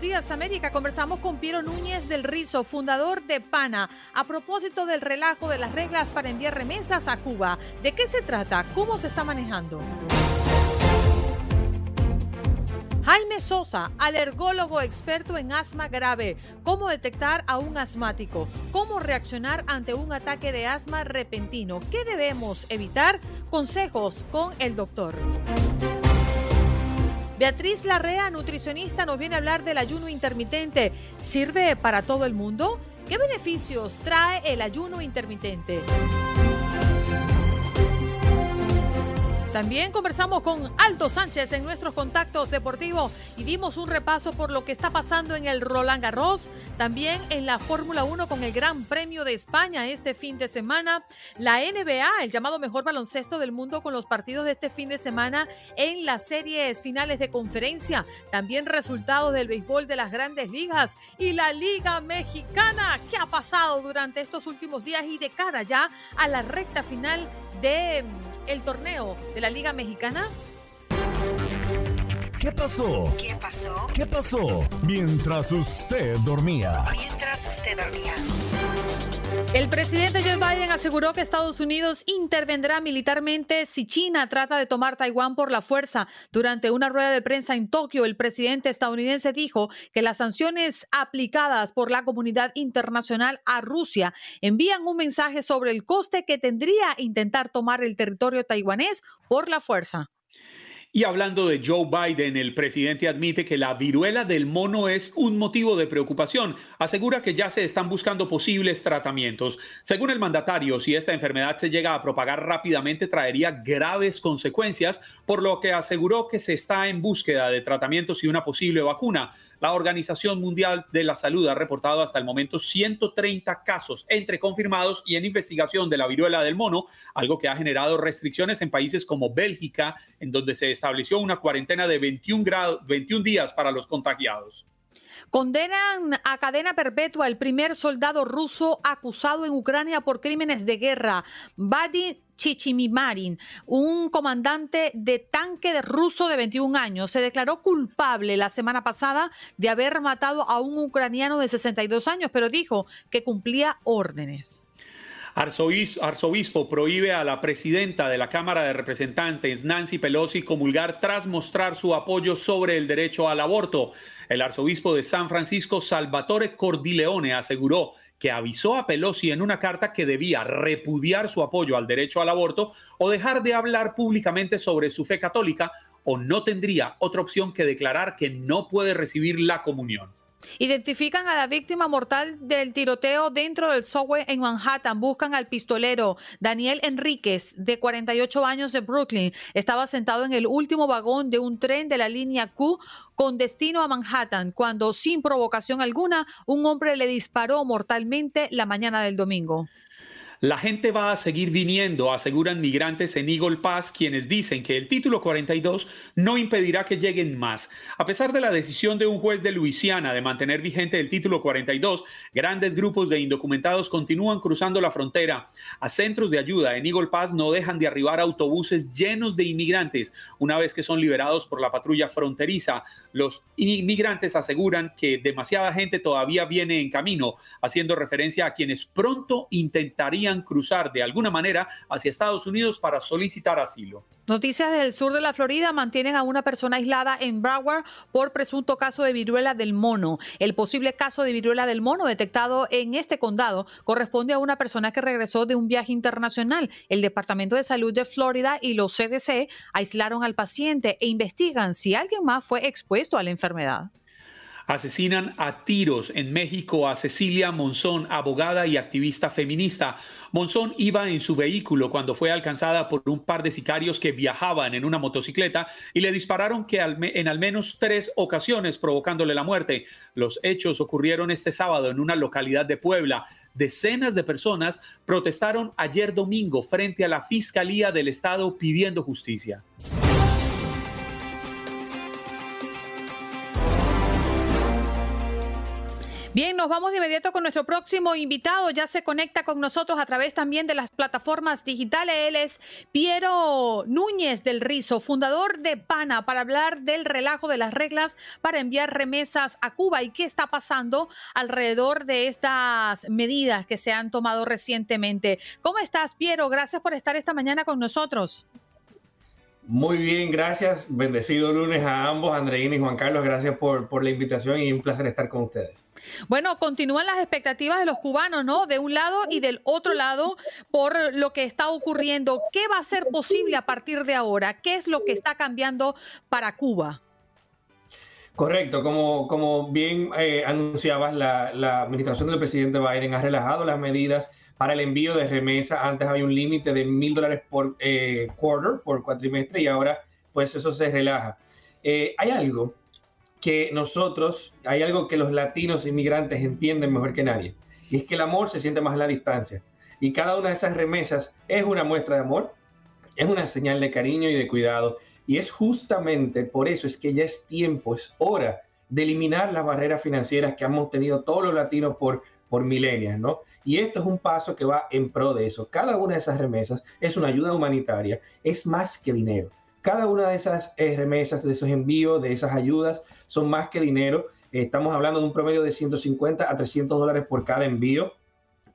Días América conversamos con Piero Núñez del Rizo, fundador de PANA, a propósito del relajo de las reglas para enviar remesas a Cuba. ¿De qué se trata? ¿Cómo se está manejando? Jaime Sosa, alergólogo experto en asma grave, cómo detectar a un asmático, cómo reaccionar ante un ataque de asma repentino, qué debemos evitar, consejos con el doctor. Beatriz Larrea, nutricionista, nos viene a hablar del ayuno intermitente. ¿Sirve para todo el mundo? ¿Qué beneficios trae el ayuno intermitente? También conversamos con Aldo Sánchez en nuestros contactos deportivos y dimos un repaso por lo que está pasando en el Roland Garros, también en la Fórmula 1 con el Gran Premio de España este fin de semana, la NBA, el llamado mejor baloncesto del mundo con los partidos de este fin de semana en las series finales de conferencia, también resultados del béisbol de las grandes ligas y la Liga Mexicana. ¿Qué ha pasado durante estos últimos días y de cara ya a la recta final de el torneo de la Liga Mexicana? ¿Qué pasó? ¿Qué pasó? ¿Qué pasó? Mientras usted dormía. Mientras usted dormía. El presidente Joe Biden aseguró que Estados Unidos intervendrá militarmente si China trata de tomar Taiwán por la fuerza. Durante una rueda de prensa en Tokio, el presidente estadounidense dijo que las sanciones aplicadas por la comunidad internacional a Rusia envían un mensaje sobre el coste que tendría intentar tomar el territorio taiwanés por la fuerza. Y hablando de Joe Biden, el presidente admite que la viruela del mono es un motivo de preocupación. Asegura que ya se están buscando posibles tratamientos. Según el mandatario, si esta enfermedad se llega a propagar rápidamente, traería graves consecuencias, por lo que aseguró que se está en búsqueda de tratamientos y una posible vacuna. La Organización Mundial de la Salud ha reportado hasta el momento 130 casos entre confirmados y en investigación de la viruela del mono, algo que ha generado restricciones en países como Bélgica, en donde se estableció una cuarentena de 21, grados, 21 días para los contagiados. Condenan a cadena perpetua el primer soldado ruso acusado en Ucrania por crímenes de guerra. Vadim Chichimimarin, un comandante de tanque de ruso de 21 años, se declaró culpable la semana pasada de haber matado a un ucraniano de 62 años, pero dijo que cumplía órdenes. Arzobispo, arzobispo, prohíbe a la presidenta de la Cámara de Representantes, Nancy Pelosi, comulgar tras mostrar su apoyo sobre el derecho al aborto. El arzobispo de San Francisco, Salvatore Cordileone, aseguró que avisó a Pelosi en una carta que debía repudiar su apoyo al derecho al aborto o dejar de hablar públicamente sobre su fe católica o no tendría otra opción que declarar que no puede recibir la comunión. Identifican a la víctima mortal del tiroteo dentro del subway en Manhattan. Buscan al pistolero Daniel Enríquez, de 48 años de Brooklyn. Estaba sentado en el último vagón de un tren de la línea Q con destino a Manhattan cuando, sin provocación alguna, un hombre le disparó mortalmente la mañana del domingo. La gente va a seguir viniendo, aseguran migrantes en Eagle Pass, quienes dicen que el título 42 no impedirá que lleguen más. A pesar de la decisión de un juez de Luisiana de mantener vigente el título 42, grandes grupos de indocumentados continúan cruzando la frontera. A centros de ayuda en Eagle Pass no dejan de arribar autobuses llenos de inmigrantes una vez que son liberados por la patrulla fronteriza. Los inmigrantes aseguran que demasiada gente todavía viene en camino, haciendo referencia a quienes pronto intentarían cruzar de alguna manera hacia Estados Unidos para solicitar asilo. Noticias del sur de la Florida mantienen a una persona aislada en Broward por presunto caso de viruela del mono. El posible caso de viruela del mono detectado en este condado corresponde a una persona que regresó de un viaje internacional. El Departamento de Salud de Florida y los CDC aislaron al paciente e investigan si alguien más fue expuesto a la enfermedad. Asesinan a tiros en México a Cecilia Monzón, abogada y activista feminista. Monzón iba en su vehículo cuando fue alcanzada por un par de sicarios que viajaban en una motocicleta y le dispararon que en al menos tres ocasiones provocándole la muerte. Los hechos ocurrieron este sábado en una localidad de Puebla. Decenas de personas protestaron ayer domingo frente a la Fiscalía del Estado pidiendo justicia. Bien, nos vamos de inmediato con nuestro próximo invitado. Ya se conecta con nosotros a través también de las plataformas digitales. Él es Piero Núñez del Rizo, fundador de PANA, para hablar del relajo de las reglas para enviar remesas a Cuba y qué está pasando alrededor de estas medidas que se han tomado recientemente. ¿Cómo estás, Piero? Gracias por estar esta mañana con nosotros. Muy bien, gracias. Bendecido lunes a ambos, Andreina y Juan Carlos. Gracias por, por la invitación y un placer estar con ustedes. Bueno, continúan las expectativas de los cubanos, ¿no? De un lado y del otro lado por lo que está ocurriendo. ¿Qué va a ser posible a partir de ahora? ¿Qué es lo que está cambiando para Cuba? Correcto, como, como bien eh, anunciabas, la, administración del presidente Biden ha relajado las medidas para el envío de remesa. Antes había un límite de mil dólares por eh, quarter, por cuatrimestre, y ahora pues eso se relaja. Eh, hay algo que nosotros, hay algo que los latinos inmigrantes entienden mejor que nadie, y es que el amor se siente más a la distancia. Y cada una de esas remesas es una muestra de amor, es una señal de cariño y de cuidado. Y es justamente por eso es que ya es tiempo, es hora de eliminar las barreras financieras que hemos tenido todos los latinos por, por milenias, ¿no? Y esto es un paso que va en pro de eso. Cada una de esas remesas es una ayuda humanitaria, es más que dinero. Cada una de esas eh, remesas, de esos envíos, de esas ayudas, son más que dinero. Estamos hablando de un promedio de 150 a 300 dólares por cada envío.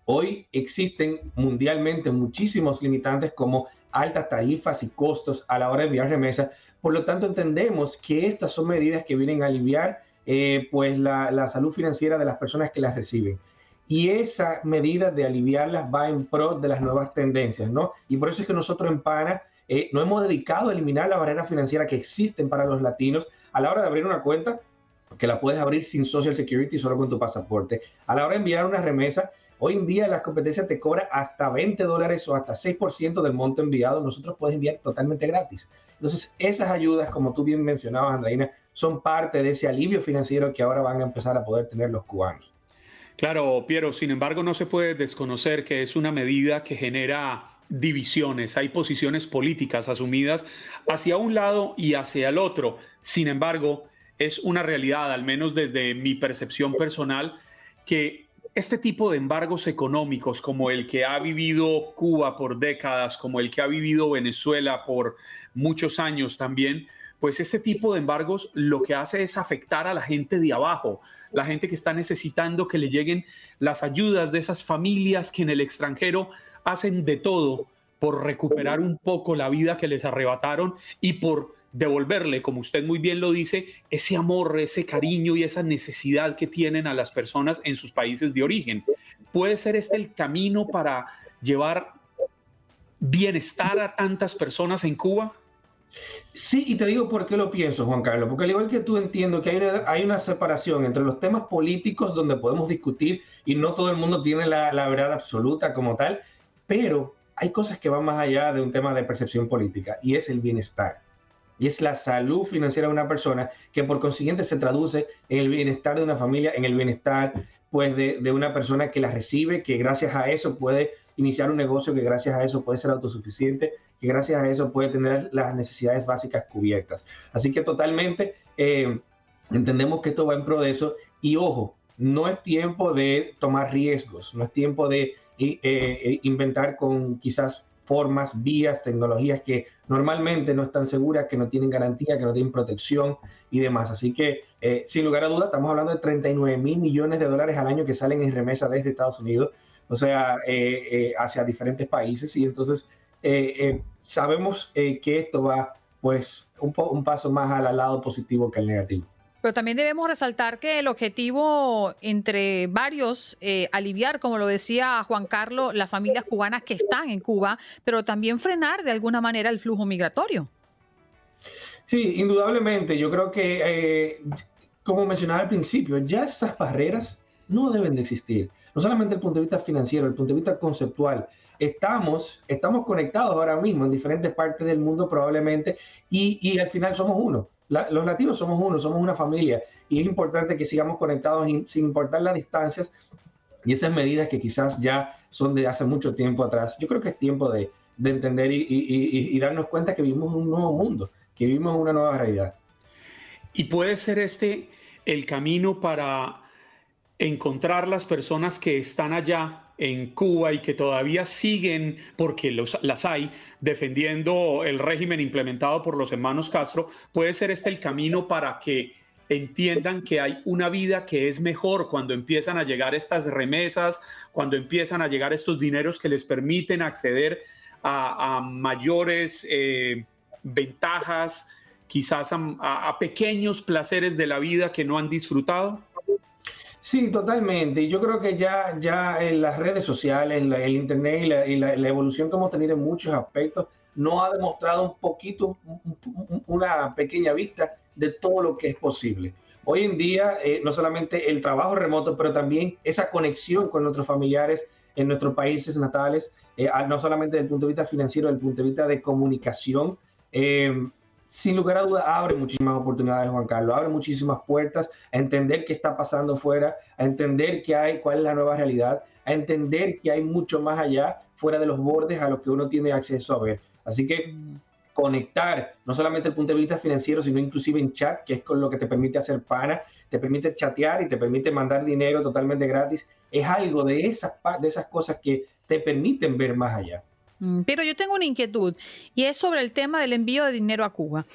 Hoy existen mundialmente muchísimos limitantes como altas tarifas y costos a la hora de enviar remesas. Por lo tanto, entendemos que estas son medidas que vienen a aliviar eh, pues la, la salud financiera de las personas que las reciben y esa medida de aliviarlas va en pro de las nuevas tendencias, ¿no? Y por eso es que nosotros en PANA eh, no hemos dedicado a eliminar la barrera financiera que existen para los latinos a la hora de abrir una cuenta, que la puedes abrir sin Social Security, solo con tu pasaporte. A la hora de enviar una remesa, hoy en día las competencias te cobran hasta 20 dólares o hasta 6% del monto enviado. Nosotros puedes enviar totalmente gratis. Entonces, esas ayudas, como tú bien mencionabas, Andreina, son parte de ese alivio financiero que ahora van a empezar a poder tener los cubanos. Claro, Piero, sin embargo, no se puede desconocer que es una medida que genera divisiones, hay posiciones políticas asumidas hacia un lado y hacia el otro. Sin embargo, es una realidad, al menos desde mi percepción personal, que este tipo de embargos económicos como el que ha vivido Cuba por décadas, como el que ha vivido Venezuela por muchos años también, pues este tipo de embargos lo que hace es afectar a la gente de abajo, la gente que está necesitando que le lleguen las ayudas de esas familias que en el extranjero hacen de todo por recuperar un poco la vida que les arrebataron y por devolverle, como usted muy bien lo dice, ese amor, ese cariño y esa necesidad que tienen a las personas en sus países de origen. ¿Puede ser este el camino para llevar bienestar a tantas personas en Cuba? Sí, y te digo por qué lo pienso, Juan Carlos, porque al igual que tú entiendo que hay una, separación entre los temas políticos donde podemos discutir y no todo el mundo tiene la, la verdad absoluta como tal, pero hay cosas que van más allá de un tema de percepción política y es el bienestar. Y es la salud financiera de una persona que por consiguiente se traduce en el bienestar de una familia, en el bienestar pues de, de una persona que la recibe, que gracias a eso puede iniciar un negocio, que gracias a eso puede ser autosuficiente que gracias a eso puede tener las necesidades básicas cubiertas. Así que totalmente eh, entendemos que esto va en pro de eso y ojo, no es tiempo de tomar riesgos, no es tiempo de eh, eh, inventar con quizás formas, vías, tecnologías que normalmente no están seguras, que no tienen garantía, que no tienen protección y demás. Así que, sin lugar a dudas, estamos hablando de 39 mil millones de dólares al año que salen en remesa desde Estados Unidos o sea, hacia diferentes países y entonces sabemos que esto va pues un, un paso más al lado positivo que al negativo. Pero también debemos resaltar que el objetivo entre varios, eh, aliviar, como lo decía Juan Carlos, las familias cubanas que están en Cuba, pero también frenar de alguna manera el flujo migratorio. Sí, indudablemente. Yo creo que, eh, como mencionaba al principio, ya esas barreras no deben de existir. No solamente el punto de vista financiero, el punto de vista conceptual. Estamos, estamos conectados ahora mismo en diferentes partes del mundo probablemente y al final somos uno los latinos somos uno, somos una familia y es importante que sigamos conectados sin importar las distancias y esas medidas que quizás ya son de hace mucho tiempo atrás. Yo creo que es tiempo de, entender y, darnos cuenta que vivimos un nuevo mundo, que vivimos una nueva realidad. Y puede ser este el camino para encontrar las personas que están allá en Cuba y que todavía siguen, porque las hay, defendiendo el régimen implementado por los hermanos Castro, puede ser este el camino para que entiendan que hay una vida que es mejor cuando empiezan a llegar estas remesas, cuando empiezan a llegar estos dineros que les permiten acceder a, mayores eh, ventajas, quizás a pequeños placeres de la vida que no han disfrutado. Sí, totalmente. Yo creo que ya, ya en las redes sociales, el Internet y, la, evolución que hemos tenido en muchos aspectos nos ha demostrado un poquito, una pequeña vista de todo lo que es posible. Hoy en día, eh, no solamente el trabajo remoto, pero también esa conexión con nuestros familiares en nuestros países natales, eh, no solamente desde el punto de vista financiero, desde el punto de vista de comunicación. Eh, sin lugar a dudas abre muchísimas oportunidades, Juan Carlos, abre muchísimas puertas a entender qué está pasando fuera, a entender qué hay, cuál es la nueva realidad, a entender que hay mucho más allá, fuera de los bordes a lo que uno tiene acceso a ver. Así que conectar, no solamente el punto de vista financiero, sino inclusive en chat, que es con lo que te permite hacer pana, te permite chatear y te permite mandar dinero totalmente gratis, es algo de esas, de esas cosas que te permiten ver más allá. Mm, pero yo tengo una inquietud y es sobre el tema del envío de dinero a Cuba.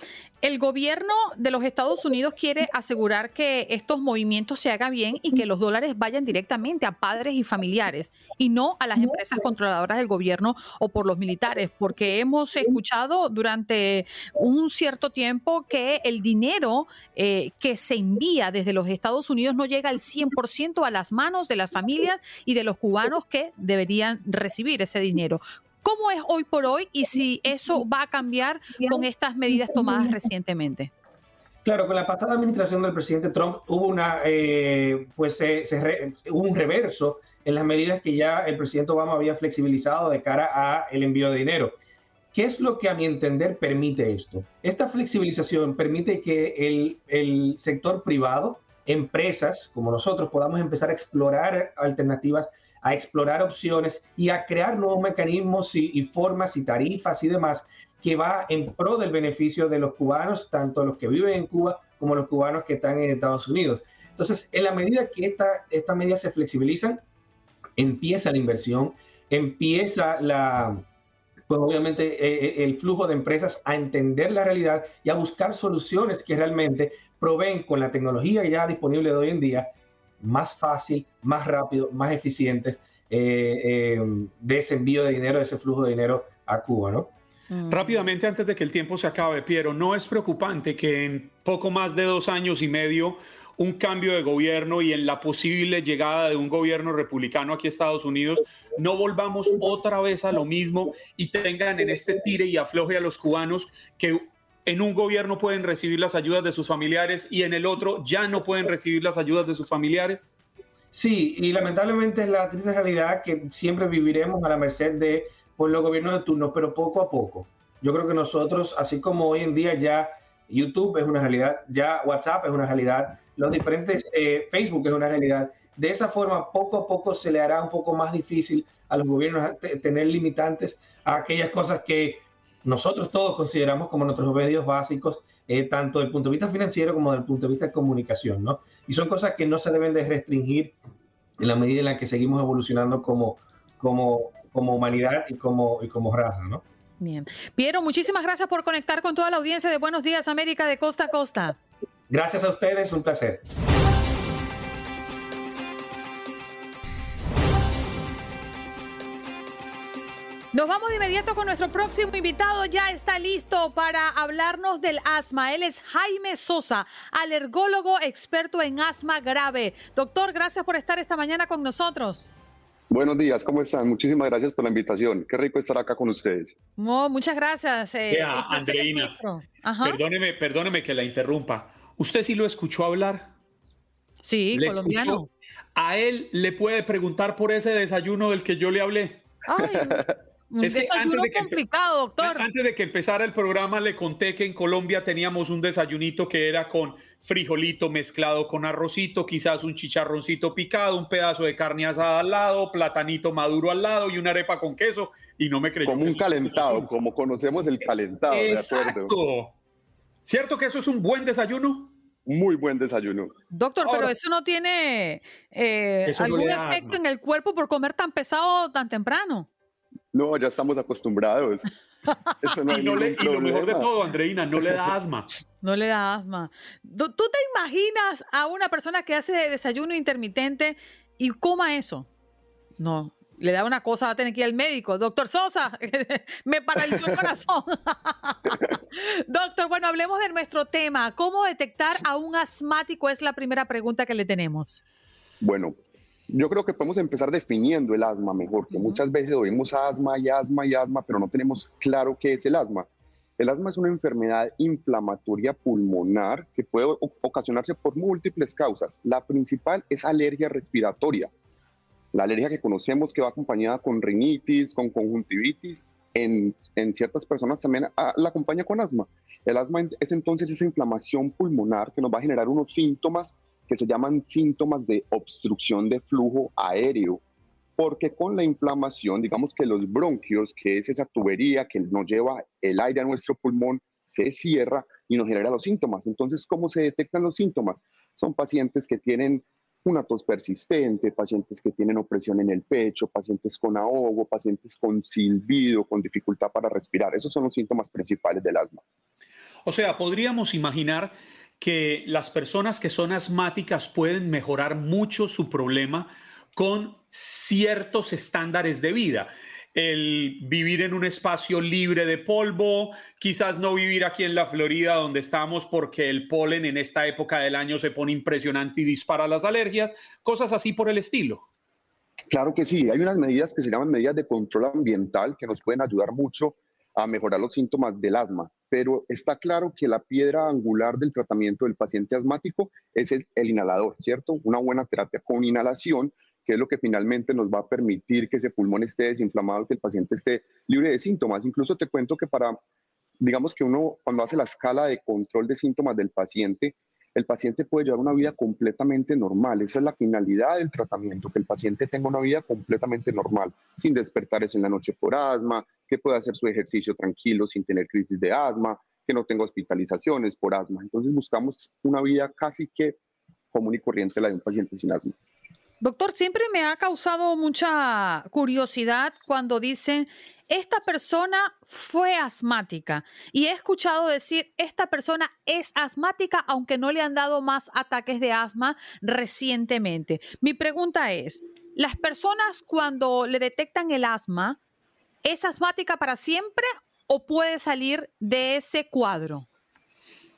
El gobierno de los Estados Unidos quiere asegurar que estos movimientos se hagan bien y que los dólares vayan directamente a padres y familiares y no a las empresas controladoras del gobierno o por los militares, porque hemos escuchado durante un cierto tiempo que el dinero eh, que se envía desde los Estados Unidos no llega al 100% a las manos de las familias y de los cubanos que deberían recibir ese dinero. ¿Cómo es hoy por hoy y si eso va a cambiar con estas medidas tomadas recientemente? Claro, con la pasada administración del presidente Trump hubo una, eh, pues un reverso en las medidas que ya el presidente Obama había flexibilizado de cara a el envío de dinero. ¿Qué es lo que a mi entender permite esto? Esta flexibilización permite que el, el sector privado, empresas como nosotros, podamos empezar a explorar alternativas a explorar opciones y a crear nuevos mecanismos y, formas y tarifas y demás que va en pro del beneficio de los cubanos, tanto los que viven en Cuba como los cubanos que están en Estados Unidos. Entonces, en la medida que esta, estas medidas se flexibilizan, empieza la inversión, empieza la, pues obviamente eh, eh, el flujo de empresas a entender la realidad y a buscar soluciones que realmente proveen con la tecnología ya disponible de hoy en día más fácil, más rápido, más eficientes eh, eh, de ese envío de dinero, de ese flujo de dinero a Cuba, ¿no? Mm. Rápidamente, antes de que el tiempo se acabe, Piero, ¿no es preocupante que en poco más de dos años y medio un cambio de gobierno y en la posible llegada de un gobierno republicano aquí a Estados Unidos, no volvamos otra vez a lo mismo y tengan en este tire y afloje a los cubanos que en un gobierno pueden recibir las ayudas de sus familiares y en el otro ya no pueden recibir las ayudas de sus familiares? Sí, y lamentablemente es la triste realidad que siempre viviremos a la merced de pues, los gobiernos de turno, pero poco a poco. Yo creo que nosotros, así como hoy en día ya YouTube es una realidad, ya WhatsApp es una realidad, los diferentes eh, Facebook es una realidad, de esa forma poco a poco se le hará un poco más difícil a los gobiernos tener limitantes a aquellas cosas que nosotros todos consideramos como nuestros medios básicos, eh, tanto desde el punto de vista financiero como desde el punto de vista de comunicación, ¿no? Y son cosas que no se deben de restringir en la medida en la que seguimos evolucionando como, como, como humanidad y como, y como raza, ¿no? Bien. Piero, muchísimas gracias por conectar con toda la audiencia de Buenos Días América de costa a costa. Gracias a ustedes, un placer. Nos vamos de inmediato con nuestro próximo invitado. Ya está listo para hablarnos del asma. Él es Jaime Sosa, alergólogo experto en asma grave. Doctor, gracias por estar esta mañana con nosotros. Buenos días, ¿cómo están? Muchísimas gracias por la invitación. Qué rico estar acá con ustedes. muchas gracias. Eh, Andreina, perdóneme, perdóneme que la interrumpa. ¿Usted sí lo escuchó hablar? Sí, colombiano. A él le puede preguntar por ese desayuno del que yo le hablé. Ay, un desayuno complicado, doctor. Antes de que empezara el programa, le conté que en Colombia teníamos un desayunito que era con frijolito mezclado con arrocito, quizás un chicharroncito picado, un pedazo de carne asada al lado, platanito maduro al lado y una arepa con queso. Y no me creyó. Como un calentado, como conocemos el calentado. Exacto. ¿Cierto que eso es un buen desayuno? Muy buen desayuno. Doctor, pero eso no tiene eh, algún efecto en el cuerpo por comer tan pesado tan temprano. No, ya estamos acostumbrados. y, lo mejor de todo, Andreina, no le da asma. No le da asma. ¿Tú te imaginas a una persona que hace desayuno intermitente y coma eso? No, le da una cosa, va a tener que ir al médico. Doctor Sosa, me paralizó el corazón. Doctor, bueno, hablemos de nuestro tema. ¿Cómo detectar a un asmático? Es la primera pregunta que le tenemos. Bueno, yo creo que podemos empezar definiendo el asma mejor, que muchas veces oímos asma y asma y asma, pero no tenemos claro qué es el asma. El asma es una enfermedad inflamatoria pulmonar que puede ocasionarse por múltiples causas. La principal es alergia respiratoria. La alergia que conocemos que va acompañada con rinitis, con conjuntivitis, en, en ciertas personas también ah, la acompaña con asma. El asma es entonces esa inflamación pulmonar que nos va a generar unos síntomas que se llaman síntomas de obstrucción de flujo aéreo, porque con la inflamación, digamos que los bronquios, que es esa tubería que nos lleva el aire a nuestro pulmón, se cierra y nos genera los síntomas. Entonces, ¿cómo se detectan los síntomas? Son pacientes que tienen una tos persistente, pacientes que tienen opresión en el pecho, pacientes con ahogo, pacientes con silbido, con dificultad para respirar. Esos son los síntomas principales del asma. O sea, podríamos imaginar que las personas que son asmáticas pueden mejorar mucho su problema con ciertos estándares de vida. El vivir en un espacio libre de polvo, quizás no vivir aquí en la Florida donde estamos porque el polen en esta época del año se pone impresionante y dispara las alergias, cosas así por el estilo. Claro que sí, hay unas medidas que se llaman medidas de control ambiental que nos pueden ayudar mucho a mejorar los síntomas del asma pero está claro que la piedra angular del tratamiento del paciente asmático es el, inhalador, ¿cierto? Una buena terapia con inhalación, que es lo que finalmente nos va a permitir que ese pulmón esté desinflamado, que el paciente esté libre de síntomas. Incluso te cuento que para, digamos que uno cuando hace la escala de control de síntomas del paciente, el paciente puede llevar una vida completamente normal. Esa es la finalidad del tratamiento, que el paciente tenga una vida completamente normal, sin despertares en la noche por asma, que pueda hacer su ejercicio tranquilo sin tener crisis de asma, que no tenga hospitalizaciones por asma. Entonces buscamos una vida casi que común y corriente la de un paciente sin asma. Doctor, siempre me ha causado mucha curiosidad cuando dicen, esta persona fue asmática y he escuchado decir, esta persona es asmática aunque no le han dado más ataques de asma recientemente. Mi pregunta es, ¿las personas cuando le detectan el asma, ¿Es asmática para siempre o puede salir de ese cuadro?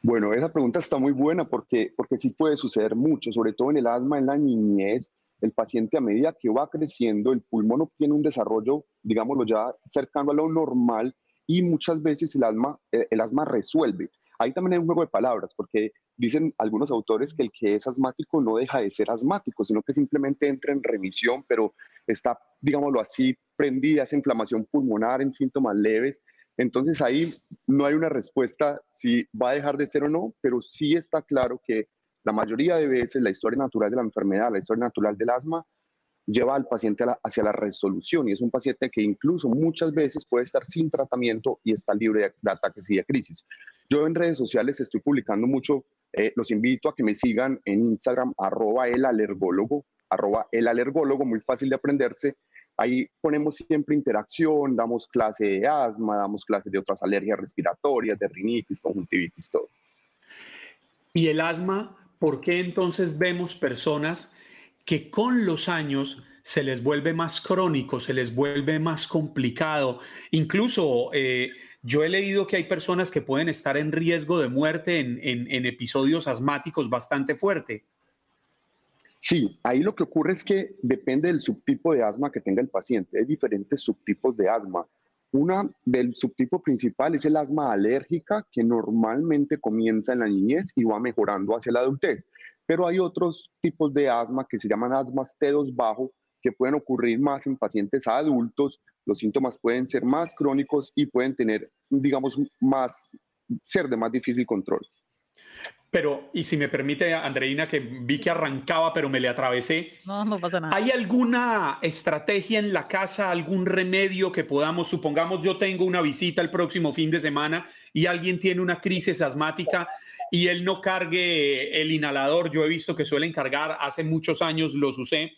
Bueno, esa pregunta está muy buena porque, porque sí puede suceder mucho, sobre todo en el asma en la niñez. El paciente a medida que va creciendo, el pulmón obtiene un desarrollo, digámoslo ya, cercano a lo normal y muchas veces el asma, eh, el asma resuelve. Ahí también hay un juego de palabras, porque dicen algunos autores que el que es asmático no deja de ser asmático, sino que simplemente entra en remisión, pero está, digámoslo así, prendida esa inflamación pulmonar en síntomas leves. Entonces ahí no hay una respuesta si va a dejar de ser o no, pero sí está claro que la mayoría de veces la historia natural de la enfermedad, la historia natural del asma, lleva al paciente hacia la resolución y es un paciente que incluso muchas veces puede estar sin tratamiento y está libre de, ataques y de crisis. Yo en redes sociales estoy publicando mucho, eh, los invito a que me sigan en Instagram, arroba el alergólogo, arroba el alergólogo, muy fácil de aprenderse. Ahí ponemos siempre interacción, damos clase de asma, damos clase de otras alergias respiratorias, de rinitis, conjuntivitis, todo. ¿Y el asma? ¿Por qué entonces vemos personas que con los años se les vuelve más crónico, se les vuelve más complicado. Incluso eh, yo he leído que hay personas que pueden estar en riesgo de muerte en, episodios asmáticos bastante fuerte. Sí, ahí lo que ocurre es que depende del subtipo de asma que tenga el paciente. Hay diferentes subtipos de asma. Una del subtipo principal es el asma alérgica, que normalmente comienza en la niñez y va mejorando hacia la adultez. Pero hay otros tipos de asma que se llaman asmas T2 bajo, que pueden ocurrir más en pacientes adultos, los síntomas pueden ser más crónicos y pueden tener, digamos, más, ser de más difícil control. Pero, y si me permite, Andreina, que vi que arrancaba, pero me le atravesé. No, no pasa nada. ¿Hay alguna estrategia en la casa, algún remedio que podamos, supongamos yo tengo una visita el próximo fin de semana y alguien tiene una crisis asmática y él no cargue el inhalador? Yo he visto que suelen cargar, hace muchos años los usé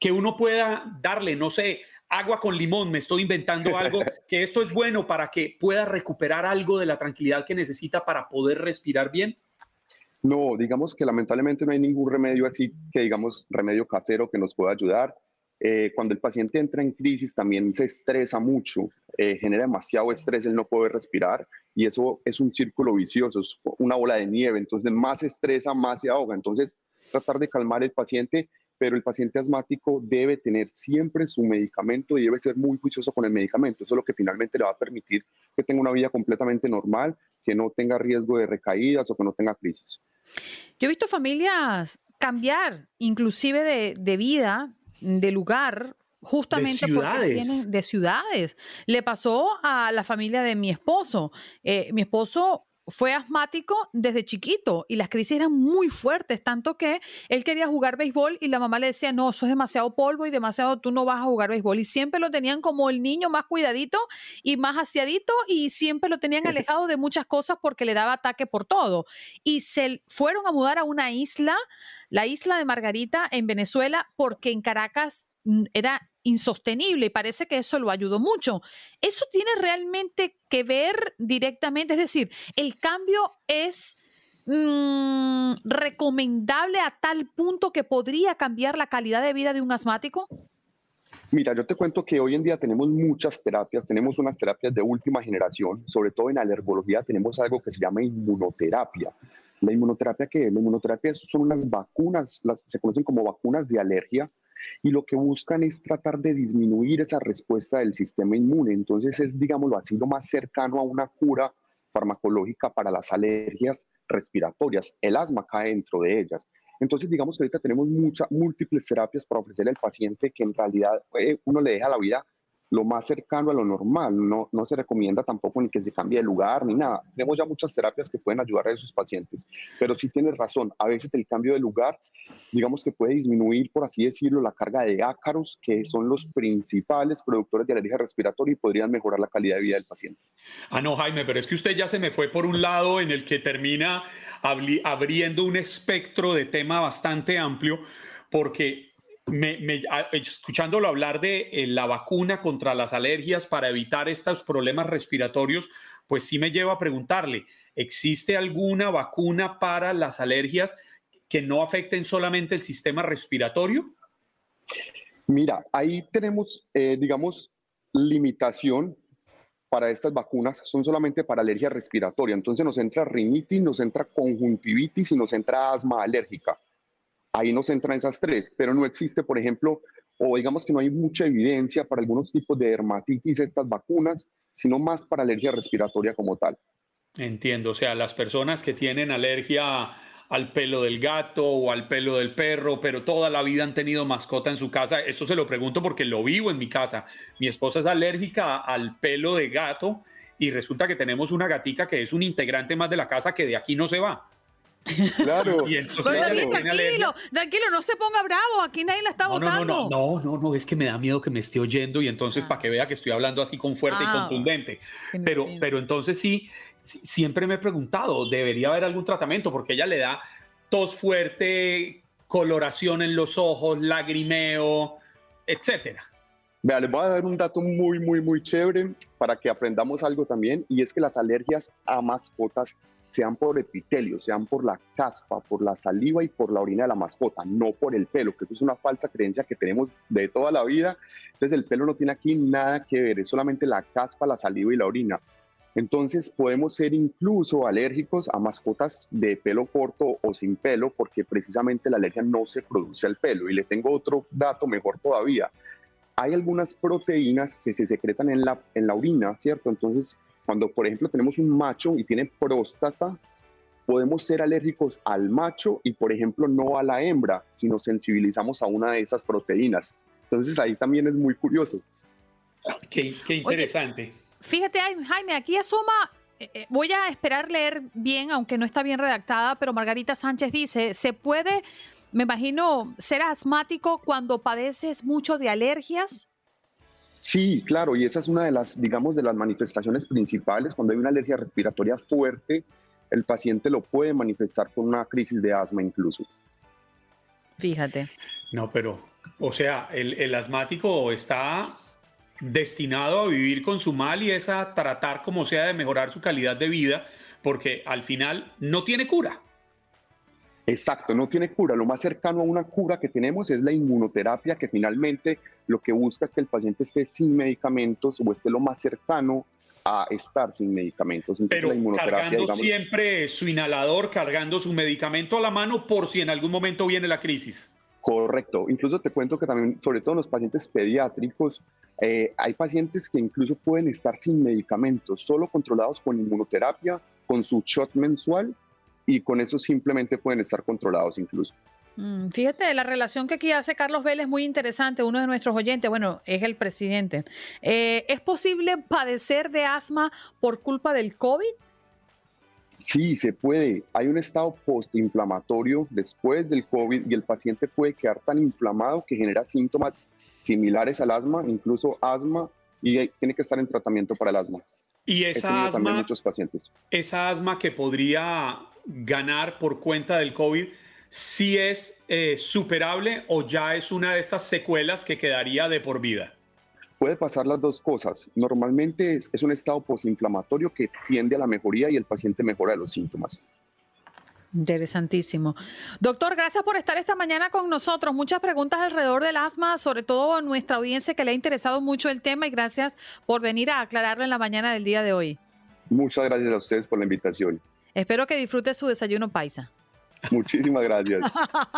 que uno pueda darle, no sé, agua con limón, me estoy inventando algo, que esto es bueno para que pueda recuperar algo de la tranquilidad que necesita para poder respirar bien? No, digamos que lamentablemente no hay ningún remedio así que digamos remedio casero que nos pueda ayudar. Eh, cuando el paciente entra en crisis también se estresa mucho, eh, genera demasiado estrés el no poder respirar y eso es un círculo vicioso, es una bola de nieve, entonces más estresa, más se ahoga. Entonces tratar de calmar el paciente pero el paciente asmático debe tener siempre su medicamento y debe ser muy juicioso con el medicamento. Eso es lo que finalmente le va a permitir que tenga una vida completamente normal, que no tenga riesgo de recaídas o que no tenga crisis. Yo he visto familias cambiar inclusive de, vida, de lugar, justamente de ciudades. porque tienen de ciudades. Le pasó a la familia de mi esposo. Eh, mi esposo fue asmático desde chiquito y las crisis eran muy fuertes, tanto que él quería jugar béisbol y la mamá le decía, no, eso es demasiado polvo y demasiado, tú no vas a jugar béisbol. Y siempre lo tenían como el niño más cuidadito y más aseadito y siempre lo tenían alejado de muchas cosas porque le daba ataque por todo. Y se fueron a mudar a una isla, la isla de Margarita en Venezuela, porque en Caracas era insostenible y parece que eso lo ayudó mucho. ¿Eso tiene realmente que ver directamente? Es decir, ¿el cambio es mm, recomendable a tal punto que podría cambiar la calidad de vida de un asmático? Mira, yo te cuento que hoy en día tenemos muchas terapias, tenemos unas terapias de última generación, sobre todo en alergología tenemos algo que se llama inmunoterapia. La inmunoterapia que la inmunoterapia son unas vacunas, las se conocen como vacunas de alergia, y lo que buscan es tratar de disminuir esa respuesta del sistema inmune. Entonces es, digámoslo así, lo más cercano a una cura farmacológica para las alergias respiratorias. El asma cae dentro de ellas. Entonces, digamos que ahorita tenemos muchas, múltiples terapias para ofrecerle al paciente que en realidad eh, uno le deja la vida lo más cercano a lo normal. No, no se recomienda tampoco ni que se cambie de lugar ni nada. Tenemos ya muchas terapias que pueden ayudar a esos pacientes, pero sí tienes razón, a veces el cambio de lugar, digamos que puede disminuir, por así decirlo, la carga de ácaros, que son los principales productores de alergia respiratoria y podrían mejorar la calidad de vida del paciente. Ah, no, Jaime, pero es que usted ya se me fue por un lado en el que termina abriendo un espectro de tema bastante amplio, porque escuchándolo hablar de eh, la vacuna contra las alergias para evitar estos problemas respiratorios, pues sí me lleva a preguntarle, ¿existe alguna vacuna para las alergias que no afecten solamente el sistema respiratorio? Mira, ahí tenemos, eh, digamos, limitación para estas vacunas, son solamente para alergia respiratoria. Entonces nos entra rinitis, nos entra conjuntivitis y nos entra asma alérgica ahí nos entran esas tres, pero no existe, por ejemplo, o digamos que no hay mucha evidencia para algunos tipos de dermatitis estas vacunas, sino más para alergia respiratoria como tal. Entiendo, o sea, las personas que tienen alergia al pelo del gato o al pelo del perro, pero toda la vida han tenido mascota en su casa. Esto se lo pregunto porque lo vivo en mi casa. Mi esposa es alérgica al pelo de gato y resulta que tenemos una gatica que es un integrante más de la casa que de aquí no se va. Claro. tranquilo, tranquilo, no se ponga bravo, aquí nadie la está no, votando. No, no, no, no, es que me da miedo que me esté oyendo y entonces ah. para que vea que estoy hablando así con fuerza y ah. contundente. Pero, pero entonces sí, siempre me he preguntado, ¿debería haber algún tratamiento? Porque ella le da tos fuerte, coloración en los ojos, lagrimeo, etcétera. Vea, les voy a dar un dato muy, muy, muy chévere para que aprendamos algo también, y es que las alergias a mascotas sean por epitelio, sean por la caspa, por la saliva y por la orina de la mascota, no por el pelo, que eso es una falsa creencia que tenemos de toda la vida. Entonces el pelo no tiene aquí nada que ver, es solamente la caspa, la saliva y la orina. Entonces podemos ser incluso alérgicos a mascotas de pelo corto o sin pelo porque precisamente la alergia no se produce al pelo. Y le tengo otro dato mejor todavía. Hay algunas proteínas que se secretan en la, en la orina, ¿cierto? Entonces cuando, por ejemplo, tenemos un macho y tiene próstata, podemos ser alérgicos al macho y, por ejemplo, no a la hembra si nos sensibilizamos a una de esas proteínas. Entonces ahí también es muy curioso. Qué, interesante. fíjate, Jaime, aquí asoma eh, eh, voy a esperar leer bien, aunque no está bien redactada, pero Margarita Sánchez dice, se puede, me imagino, ser asmático cuando padeces mucho de alergias. Sí, claro, y esa es una de las, digamos, de las manifestaciones principales. Cuando hay una alergia respiratoria fuerte, el paciente lo puede manifestar con una crisis de asma incluso. Fíjate. No, pero, o sea, el, asmático está destinado a vivir con su mal y es a tratar como sea de mejorar su calidad de vida, porque al final no tiene cura. Exacto, no tiene cura. Lo más cercano a una cura que tenemos es la inmunoterapia, que finalmente lo que busca es que el paciente esté sin medicamentos o esté lo más cercano a estar sin medicamentos. Pero cargando siempre su inhalador, cargando su medicamento a la mano por si en algún momento viene la crisis. Correcto. Incluso te cuento que también, sobre todo en los pacientes pediátricos, eh, hay pacientes que incluso pueden estar sin medicamentos, solo controlados con inmunoterapia, con su shot mensual y con eso simplemente pueden estar controlados incluso. Mm, fíjate, la relación que aquí hace Carlos Vélez es muy interesante. Uno de nuestros oyentes, bueno, es el presidente. Eh, ¿Es posible padecer de asma por culpa del COVID? Sí, se puede. Hay un estado postinflamatorio después del COVID y el paciente puede quedar tan inflamado que genera síntomas similares al asma, incluso asma, y tiene que estar en tratamiento para el asma. Y esa asma, muchos pacientes. esa asma que podría ganar por cuenta del COVID, si es eh, superable o ya es una de estas secuelas que quedaría de por vida. Puede pasar las dos cosas. Normalmente es, es un estado posinflamatorio que tiende a la mejoría y el paciente mejora de los síntomas. Interesantísimo. Doctor, gracias por estar esta mañana con nosotros. Muchas preguntas alrededor del asma, sobre todo a nuestra audiencia que le ha interesado mucho el tema y gracias por venir a aclararlo en la mañana del día de hoy. Muchas gracias a ustedes por la invitación. Espero que disfrute su desayuno paisa. Muchísimas gracias.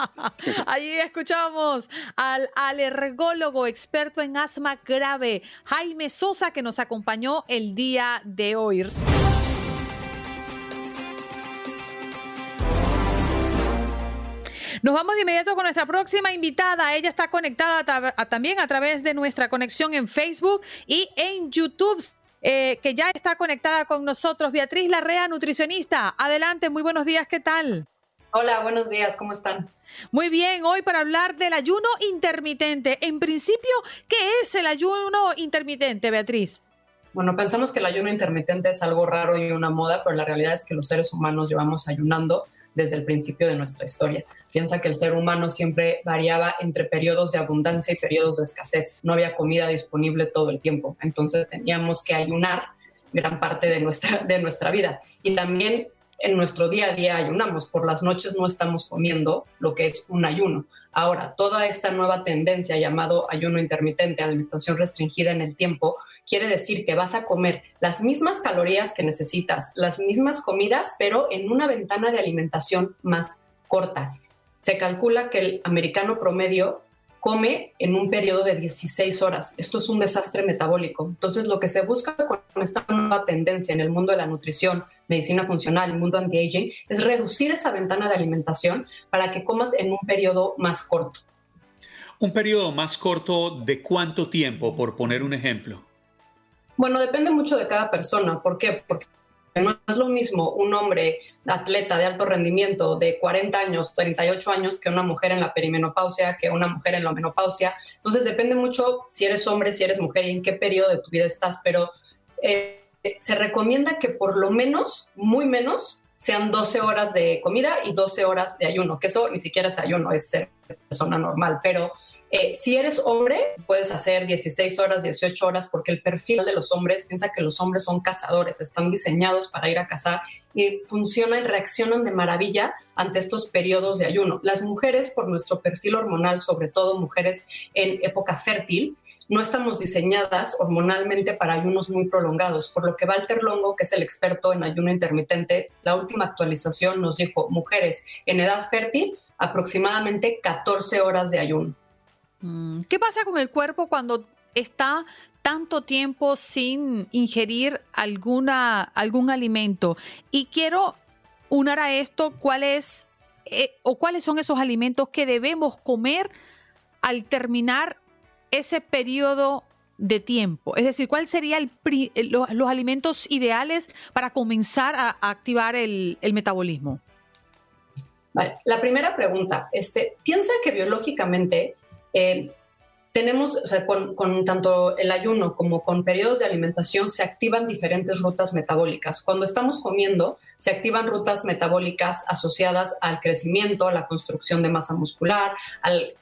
Ahí escuchamos al alergólogo experto en asma grave, Jaime Sosa, que nos acompañó el día de hoy. Nos vamos de inmediato con nuestra próxima invitada. Ella está conectada también a través de nuestra conexión en Facebook y en YouTube. Eh, que ya está conectada con nosotros, Beatriz Larrea, nutricionista. Adelante, muy buenos días, ¿qué tal? Hola, buenos días, ¿cómo están? Muy bien, hoy para hablar del ayuno intermitente. En principio, ¿qué es el ayuno intermitente, Beatriz? Bueno, pensamos que el ayuno intermitente es algo raro y una moda, pero la realidad es que los seres humanos llevamos ayunando desde el principio de nuestra historia. Piensa que el ser humano siempre variaba entre periodos de abundancia y periodos de escasez. No había comida disponible todo el tiempo, entonces teníamos que ayunar gran parte de nuestra, de nuestra vida. Y también en nuestro día a día ayunamos, por las noches no estamos comiendo lo que es un ayuno. Ahora, toda esta nueva tendencia llamado ayuno intermitente, alimentación restringida en el tiempo, quiere decir que vas a comer las mismas calorías que necesitas, las mismas comidas, pero en una ventana de alimentación más corta. Se calcula que el americano promedio come en un periodo de 16 horas. Esto es un desastre metabólico. Entonces, lo que se busca con esta nueva tendencia en el mundo de la nutrición, medicina funcional, el mundo anti-aging, es reducir esa ventana de alimentación para que comas en un periodo más corto. ¿Un periodo más corto de cuánto tiempo, por poner un ejemplo? Bueno, depende mucho de cada persona. ¿Por qué? Porque no es lo mismo un hombre atleta de alto rendimiento de 40 años, 38 años que una mujer en la perimenopausia, que una mujer en la menopausia. Entonces depende mucho si eres hombre, si eres mujer y en qué periodo de tu vida estás, pero eh, se recomienda que por lo menos, muy menos, sean 12 horas de comida y 12 horas de ayuno, que eso ni siquiera es ayuno, es ser persona normal, pero Eh, si eres hombre, puedes hacer 16 horas, 18 horas, porque el perfil de los hombres piensa que los hombres son cazadores, están diseñados para ir a cazar y funcionan, reaccionan de maravilla ante estos periodos de ayuno. Las mujeres, por nuestro perfil hormonal, sobre todo mujeres en época fértil, no estamos diseñadas hormonalmente para ayunos muy prolongados, por lo que Walter Longo, que es el experto en ayuno intermitente, la última actualización nos dijo, mujeres en edad fértil, aproximadamente 14 horas de ayuno. Mm, ¿Qué pasa con el cuerpo cuando está tanto tiempo sin ingerir alguna, algún alimento? Y quiero unir a esto cuál eh, o cuáles son esos alimentos que debemos comer al terminar ese periodo de tiempo? Es decir, ¿cuáles serían los, alimentos ideales para comenzar a, activar el, metabolismo? La primera pregunta, este, piensa que biológicamente eh, tenemos, o sea, con, tanto el ayuno como con periodos de alimentación se activan diferentes rutas metabólicas. Cuando estamos comiendo, se activan rutas metabólicas asociadas al crecimiento, a la construcción de masa muscular, al,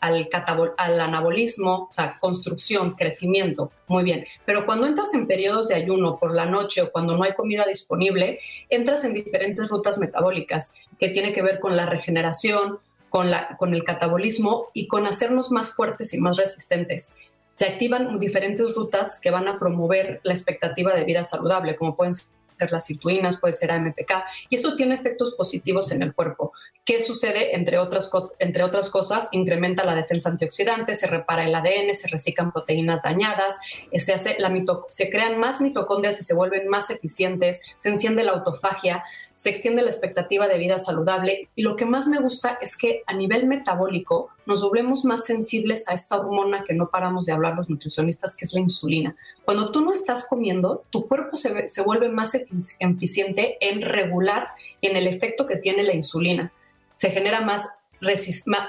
anabolismo, o sea, construcción, crecimiento. Muy bien. Pero cuando entras en periodos de ayuno por la noche o cuando no hay comida disponible, entras en diferentes rutas metabólicas que tiene que ver con la regeneración, con, el catabolismo y con hacernos más fuertes y más resistentes. Se activan diferentes rutas que van a promover la expectativa de vida saludable, como pueden ser las cituinas, puede ser AMPK, y esto tiene efectos positivos en el cuerpo. ¿Qué sucede? Entre otras, entre otras cosas, incrementa la defensa antioxidante, se repara el ADN, se reciclan proteínas dañadas, eh, se, hace la se crean más mitocondrias y se vuelven más eficientes, se enciende la autofagia, se extiende la expectativa de vida saludable y lo que más me gusta es que a nivel metabólico nos volvemos más sensibles a esta hormona que no paramos de hablar los nutricionistas, que es la insulina. Cuando tú no estás comiendo, tu cuerpo se, se vuelve más eficiente en regular y en el efecto que tiene la insulina. Se genera más,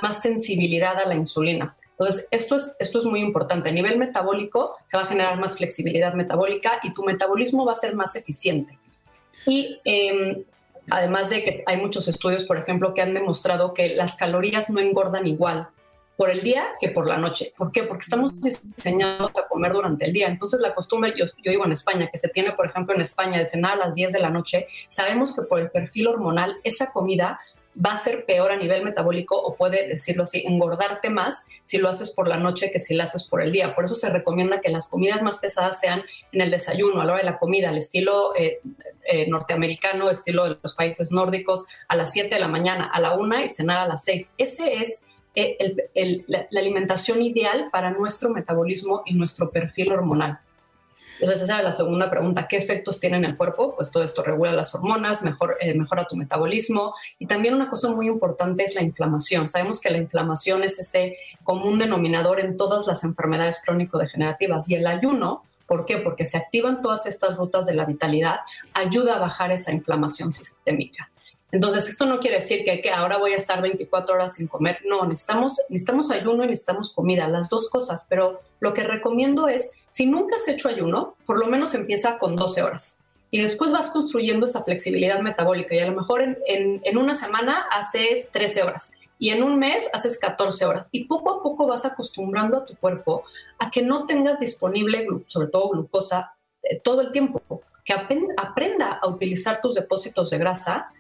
más sensibilidad a la insulina. Entonces, esto es, esto es muy importante. A nivel metabólico se va a generar más flexibilidad metabólica y tu metabolismo va a ser más eficiente. Y eh, Además de que hay muchos estudios, por ejemplo, que han demostrado que las calorías no engordan igual por el día que por la noche. ¿Por qué? Porque estamos diseñados a comer durante el día. Entonces la costumbre, yo, yo vivo en España, que se tiene, por ejemplo, en España de cenar a las 10 de la noche, sabemos que por el perfil hormonal esa comida va a ser peor a nivel metabólico o puede decirlo así, engordarte más si lo haces por la noche que si lo haces por el día. Por eso se recomienda que las comidas más pesadas sean en el desayuno, a la hora de la comida, al estilo eh, eh, norteamericano, estilo de los países nórdicos, a las 7 de la mañana, a la 1 y cenar a las 6. Ese es eh, la alimentación ideal para nuestro metabolismo y nuestro perfil hormonal. Entonces esa es la segunda pregunta, ¿qué efectos tiene en el cuerpo? Pues todo esto regula las hormonas, eh, mejora tu metabolismo y también una cosa muy importante es la inflamación. Sabemos que la inflamación es este común denominador en todas las enfermedades crónico-degenerativas y el ayuno ¿Por qué? Porque se activan todas estas rutas de la vitalidad, ayuda a bajar esa inflamación sistémica. Entonces, esto no quiere decir que, que, ahora voy a estar 24 horas sin comer. No, necesitamos, necesitamos ayuno y necesitamos comida, las dos cosas. Pero lo que recomiendo es, si nunca has hecho ayuno, por lo menos empieza con 12 horas. Y después vas construyendo esa flexibilidad metabólica. Y a lo mejor en, en, en una semana haces 13 horas. Y en un mes haces 14 horas. Y poco a poco vas acostumbrando a tu cuerpo a que no tengas disponible, sobre todo glucosa, eh, todo el tiempo. Que aprenda a utilizar tus depósitos de grasa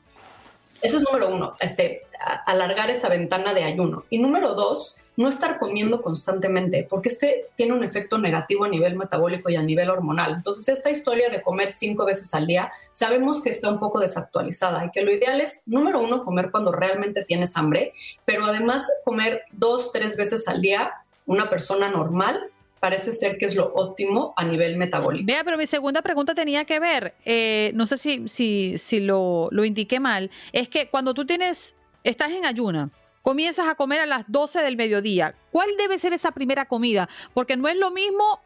eso es número uno, este, alargar esa ventana de ayuno. Y número dos, no estar comiendo constantemente, porque este tiene un efecto negativo a nivel metabólico y a nivel hormonal. Entonces, esta historia de comer cinco veces al día, sabemos que está un poco desactualizada y que lo ideal es, número uno, comer cuando realmente tienes hambre, pero además comer dos, tres veces al día, una persona normal parece ser que es lo óptimo a nivel metabólico. Vea, pero mi segunda pregunta tenía que ver, eh, no sé si, si, si lo, lo indiqué mal, es que cuando tú tienes, estás en ayuna, comienzas a comer a las 12 del mediodía, ¿cuál debe ser esa primera comida? Porque no es lo mismo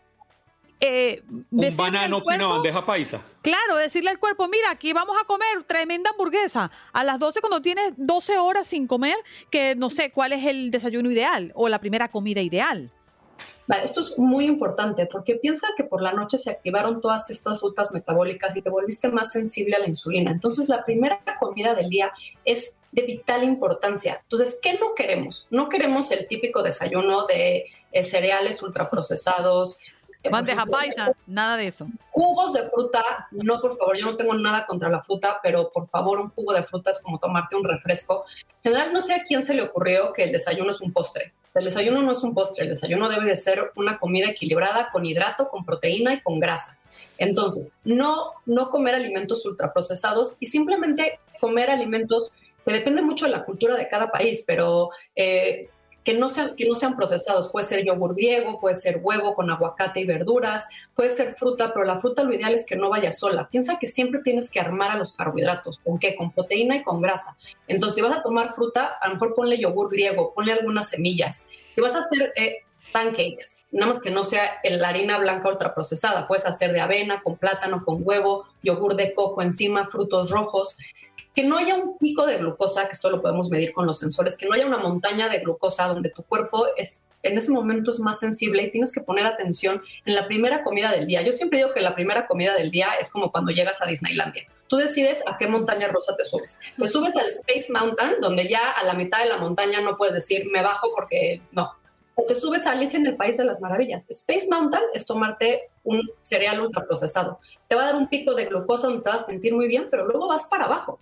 eh, un banano con una bandeja paisa. Claro, decirle al cuerpo, mira, aquí vamos a comer tremenda hamburguesa a las 12 cuando tienes 12 horas sin comer, que no sé cuál es el desayuno ideal o la primera comida ideal. Vale, esto es muy importante porque piensa que por la noche se activaron todas estas rutas metabólicas y te volviste más sensible a la insulina. Entonces, la primera comida del día es de vital importancia. Entonces, ¿qué no queremos? No queremos el típico desayuno de eh, cereales ultraprocesados. Bandeja paisa, nada de eso. Jugos de fruta, no, por favor, yo no tengo nada contra la fruta, pero por favor, un jugo de fruta es como tomarte un refresco. En general, no sé a quién se le ocurrió que el desayuno es un postre. El desayuno no es un postre, el desayuno debe de ser una comida equilibrada con hidrato, con proteína y con grasa. Entonces, no, no comer alimentos ultraprocesados y simplemente comer alimentos que depende mucho de la cultura de cada país, pero eh, que, no sean, que no sean procesados. Puede ser yogur griego, puede ser huevo con aguacate y verduras, puede ser fruta, pero la fruta lo ideal es que no vaya sola. Piensa que siempre tienes que armar a los carbohidratos. ¿Con qué? Con proteína y con grasa. Entonces, si vas a tomar fruta, a lo mejor ponle yogur griego, ponle algunas semillas. Si vas a hacer eh, pancakes, nada más que no sea la harina blanca ultraprocesada, puedes hacer de avena, con plátano, con huevo, yogur de coco encima, frutos rojos que no haya un pico de glucosa, que esto lo podemos medir con los sensores, que no haya una montaña de glucosa donde tu cuerpo es, en ese momento es más sensible y tienes que poner atención en la primera comida del día. Yo siempre digo que la primera comida del día es como cuando llegas a Disneylandia. Tú decides a qué montaña rusa te subes. Te subes al Space Mountain, donde ya a la mitad de la montaña no puedes decir me bajo porque no. O te subes a Alicia en el País de las Maravillas. Space Mountain es tomarte un cereal ultraprocesado. Te va a dar un pico de glucosa donde te vas a sentir muy bien, pero luego vas para abajo.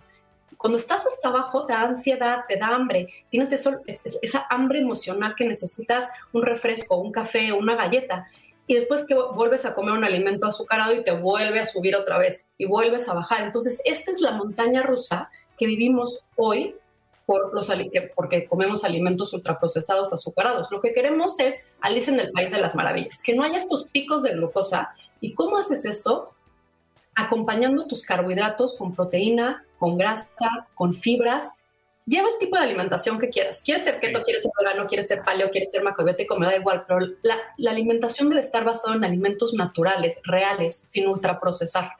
Cuando estás hasta abajo te da ansiedad, te da hambre, tienes eso, esa hambre emocional que necesitas un refresco, un café, una galleta. Y después que vuelves a comer un alimento azucarado y te vuelve a subir otra vez y vuelves a bajar. Entonces, esta es la montaña rusa que vivimos hoy por los, porque comemos alimentos ultraprocesados o azucarados. Lo que queremos es Alicia en el País de las Maravillas, que no haya estos picos de glucosa. ¿Y cómo haces esto? Acompañando tus carbohidratos con proteína, con grasa, con fibras. Lleva el tipo de alimentación que quieras. ¿Quieres ser keto, quieres ser vegano, quieres ser paleo, quieres ser macrobiótico? Me da igual, pero la, la alimentación debe estar basada en alimentos naturales, reales, sin ultraprocesar.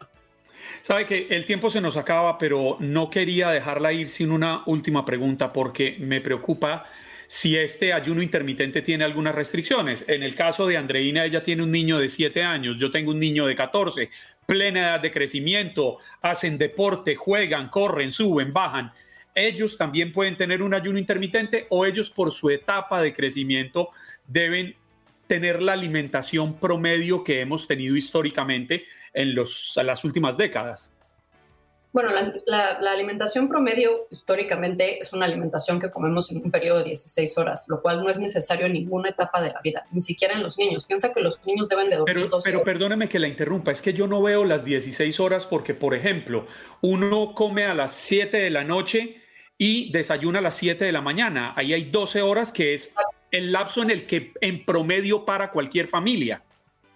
Sabe que el tiempo se nos acaba, pero no quería dejarla ir sin una última pregunta porque me preocupa si este ayuno intermitente tiene algunas restricciones. En el caso de Andreina, ella tiene un niño de 7 años, yo tengo un niño de 14 plena edad de crecimiento, hacen deporte, juegan, corren, suben, bajan. Ellos también pueden tener un ayuno intermitente o ellos por su etapa de crecimiento deben tener la alimentación promedio que hemos tenido históricamente en, los, las últimas décadas. Bueno, la, alimentación promedio históricamente es una alimentación que comemos en un periodo de 16 horas, lo cual no es necesario en ninguna etapa de la vida, ni siquiera en los niños. Piensa que los niños deben de dormir Pero, pero perdóneme que la interrumpa, es que yo no veo las 16 horas porque, por ejemplo, uno come a las 7 de la noche y desayuna a las 7 de la mañana. Ahí hay 12 horas que es el lapso en el que en promedio para cualquier familia.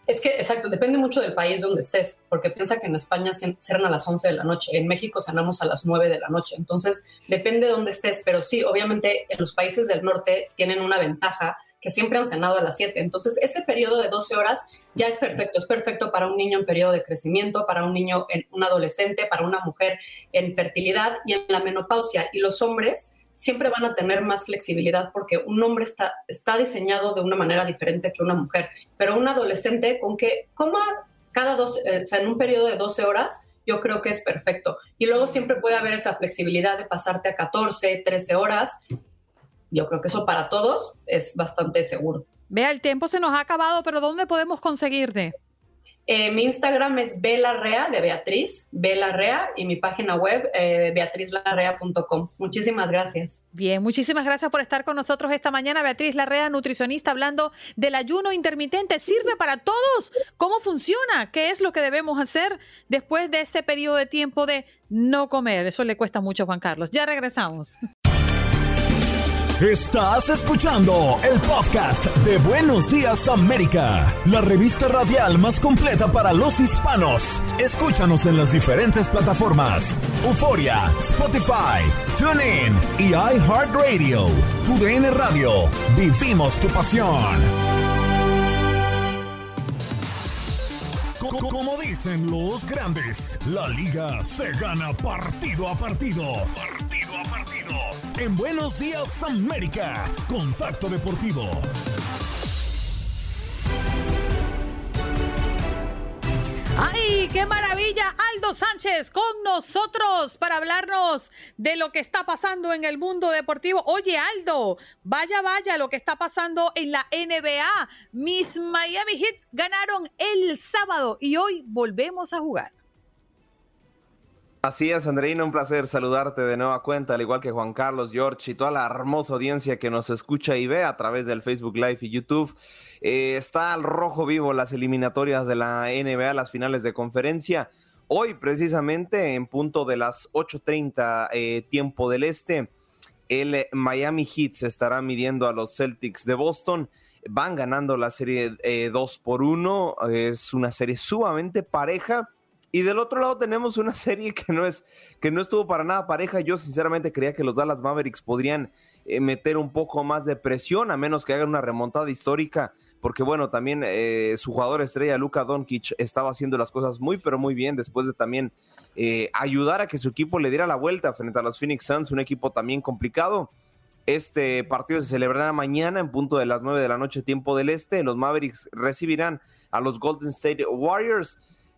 Es que, exacto, depende mucho del país donde estés, porque piensa que en España cierran a las 11 de la noche, en México cenamos a las 9 de la noche, entonces depende de dónde estés, pero sí, obviamente en los países del norte tienen una ventaja que siempre han cenado a las 7, entonces ese periodo de 12 horas ya es perfecto, es perfecto para un niño en periodo de crecimiento, para un niño, en un adolescente, para una mujer en fertilidad y en la menopausia, y los hombres siempre van a tener más flexibilidad porque un hombre está, está diseñado de una manera diferente que una mujer. Pero un adolescente con que coma cada dos, eh, o sea, en un periodo de 12 horas, yo creo que es perfecto. Y luego siempre puede haber esa flexibilidad de pasarte a 14, 13 horas. Yo creo que eso para todos es bastante seguro. Vea, el tiempo se nos ha acabado, pero ¿dónde podemos conseguirte? Eh, mi Instagram es Belarrea de Beatriz, Belarrea, y mi página web eh, beatrizlarrea.com. Muchísimas gracias. Bien, muchísimas gracias por estar con nosotros esta mañana. Beatriz Larrea, nutricionista, hablando del ayuno intermitente. ¿Sirve para todos? ¿Cómo funciona? ¿Qué es lo que debemos hacer después de este periodo de tiempo de no comer? Eso le cuesta mucho a Juan Carlos. Ya regresamos. Estás escuchando el podcast de Buenos Días América, la revista radial más completa para los hispanos. Escúchanos en las diferentes plataformas: Euforia, Spotify, TuneIn y iHeartRadio. Tu DN Radio. Vivimos tu pasión. Como dicen los grandes, la liga se gana partido a partido. Partido a partido. En Buenos Días América, Contacto Deportivo. ¡Ay, qué maravilla! Aldo Sánchez con nosotros para hablarnos de lo que está pasando en el mundo deportivo. Oye, Aldo, vaya, vaya lo que está pasando en la NBA. Mis Miami Heat ganaron el sábado y hoy volvemos a jugar. Así es, Andreina, un placer saludarte de nueva cuenta, al igual que Juan Carlos, George y toda la hermosa audiencia que nos escucha y ve a través del Facebook Live y YouTube. Eh, está al rojo vivo las eliminatorias de la NBA, las finales de conferencia. Hoy, precisamente, en punto de las 8:30 eh, tiempo del este, el Miami Heat se estará midiendo a los Celtics de Boston. Van ganando la serie 2 eh, por 1. Es una serie sumamente pareja y del otro lado tenemos una serie que no es que no estuvo para nada pareja. Yo sinceramente creía que los Dallas Mavericks podrían eh, meter un poco más de presión a menos que hagan una remontada histórica, porque bueno, también eh, su jugador estrella Luka Doncic estaba haciendo las cosas muy pero muy bien después de también eh, ayudar a que su equipo le diera la vuelta frente a los Phoenix Suns, un equipo también complicado. Este partido se celebrará mañana en punto de las 9 de la noche tiempo del este. Los Mavericks recibirán a los Golden State Warriors.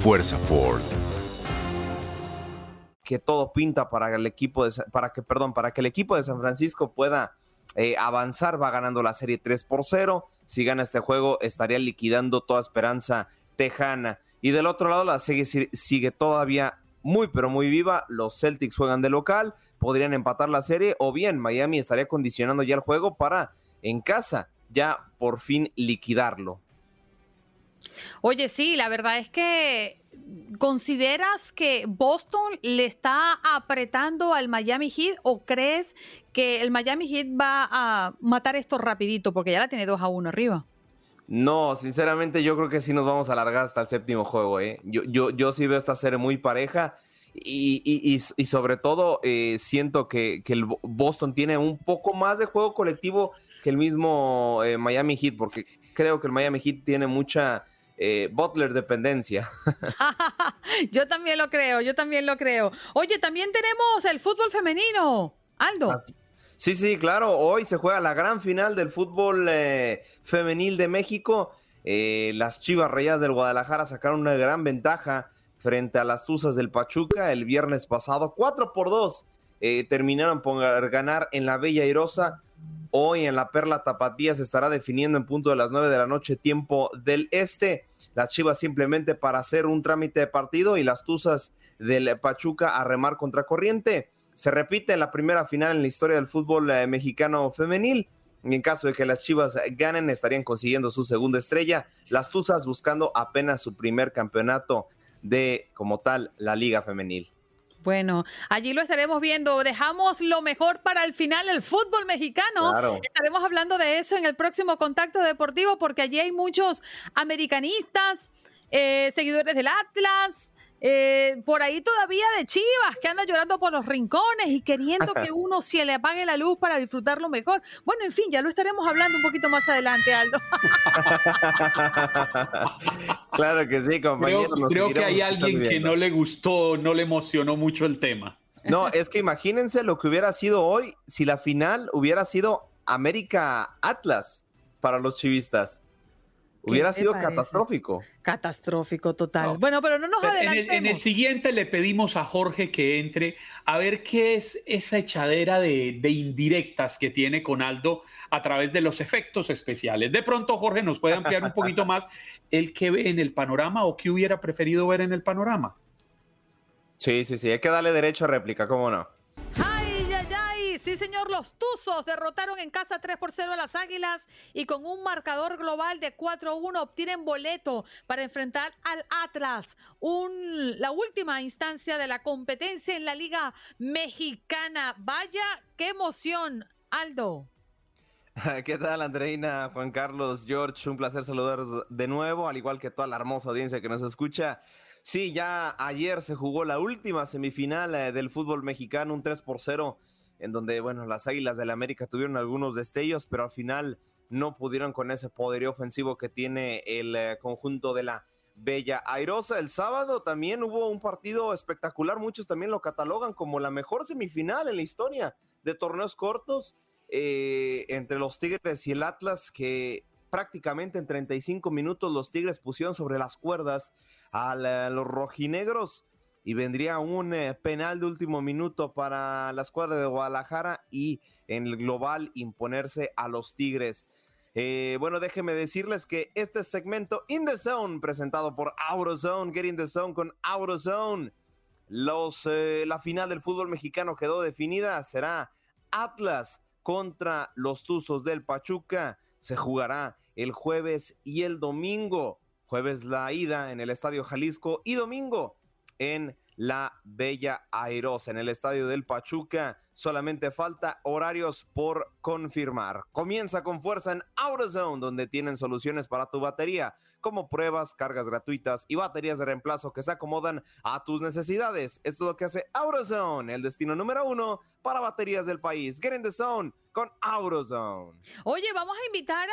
Fuerza Ford. Que todo pinta para el equipo de, para que, perdón, para que el equipo de San Francisco pueda eh, avanzar, va ganando la serie 3 por 0. Si gana este juego, estaría liquidando toda esperanza tejana. Y del otro lado, la serie sigue todavía muy, pero muy viva. Los Celtics juegan de local, podrían empatar la serie, o bien Miami estaría condicionando ya el juego para en casa ya por fin liquidarlo. Oye, sí, la verdad es que ¿consideras que Boston le está apretando al Miami Heat o crees que el Miami Heat va a matar esto rapidito porque ya la tiene 2 a 1 arriba? No, sinceramente yo creo que sí nos vamos a alargar hasta el séptimo juego. ¿eh? Yo, yo, yo sí veo esta serie muy pareja y, sobre todo eh, siento que, que, el Boston tiene un poco más de juego colectivo que el mismo eh, Miami Heat porque creo que el Miami Heat tiene mucha eh, Butler dependencia. yo también lo creo, yo también lo creo. Oye, también tenemos el fútbol femenino, Aldo. Sí, sí, claro. Hoy se juega la gran final del fútbol eh, femenil de México. Eh, las Chivas Reyes del Guadalajara sacaron una gran ventaja frente a las Tuzas del Pachuca el viernes pasado. 4 por 2 terminaron por ganar en la Bella Airosa Hoy en la Perla Tapatía se estará definiendo en punto de las 9 de la noche, tiempo del este. Las Chivas simplemente para hacer un trámite de partido y las Tuzas del Pachuca a remar contra corriente. Se repite la primera final en la historia del fútbol eh, mexicano femenil. Y en caso de que las Chivas ganen, estarían consiguiendo su segunda estrella. Las Tuzas buscando apenas su primer campeonato de, como tal, la Liga Femenil. Bueno, allí lo estaremos viendo. Dejamos lo mejor para el final, el fútbol mexicano. Estaremos hablando de eso en el próximo contacto deportivo porque allí hay muchos americanistas, eh, seguidores del Atlas, eh, por ahí todavía de Chivas, que anda llorando por los rincones y queriendo que uno se le apague la luz para disfrutarlo mejor. Bueno, en fin, ya lo estaremos hablando un poquito más adelante, Aldo. claro que sí, compañero. Creo, que hay alguien que no le gustó, no le emocionó mucho el tema. No, es que imagínense lo que hubiera sido hoy si la final hubiera sido América Atlas para los chivistas. Hubiera sido catastrófico. Catastrófico, total. Bueno, pero no nos adelantemos. En el, siguiente le pedimos a Jorge que entre a ver qué es esa echadera de, de, indirectas que tiene con Aldo a través de los efectos especiales. De pronto, Jorge, nos puede ampliar un poquito más el que ve en el panorama o qué hubiera preferido ver en el panorama. Sí, sí, sí, hay que darle derecho a réplica, ¿cómo no? Sí, señor, los Tuzos derrotaron en casa 3 por 0 a las Águilas y con un marcador global de 4-1 obtienen boleto para enfrentar al Atlas, la última instancia de la competencia en la Liga Mexicana. Vaya, qué emoción, Aldo. ¿Qué tal, Andreina, Juan Carlos, George? Un placer saludaros de nuevo, al igual que toda la hermosa audiencia que nos escucha. Sí, ya ayer se jugó la última semifinal eh, del fútbol mexicano, un 3 por 0, en donde, bueno, las Águilas del la América tuvieron algunos destellos, pero al final no pudieron con ese poderío ofensivo que tiene el eh, conjunto de la Bella Airosa. El sábado también hubo un partido espectacular, muchos también lo catalogan como la mejor semifinal en la historia de torneos cortos eh, entre los Tigres y el Atlas, que prácticamente en 35 minutos los Tigres pusieron sobre las cuerdas a los rojinegros y vendría un eh, penal de último minuto para la escuadra de Guadalajara y en el global imponerse a los Tigres. Eh, bueno, déjenme decirles que este segmento In the Zone, presentado por AutoZone, Get in the Zone con AutoZone. Los, eh, la final del fútbol mexicano quedó definida, será Atlas contra los Tuzos del Pachuca. Se jugará el jueves y el domingo. Jueves la ida en el Estadio Jalisco y domingo en la Bella Airosa, en el Estadio del Pachuca. Solamente falta horarios por confirmar. Comienza con fuerza en AutoZone, donde tienen soluciones para tu batería, como pruebas, cargas gratuitas y baterías de reemplazo que se acomodan a tus necesidades. Esto es lo que hace AutoZone, el destino número uno para baterías del país. Get in the zone con AutoZone. Oye, vamos a invitar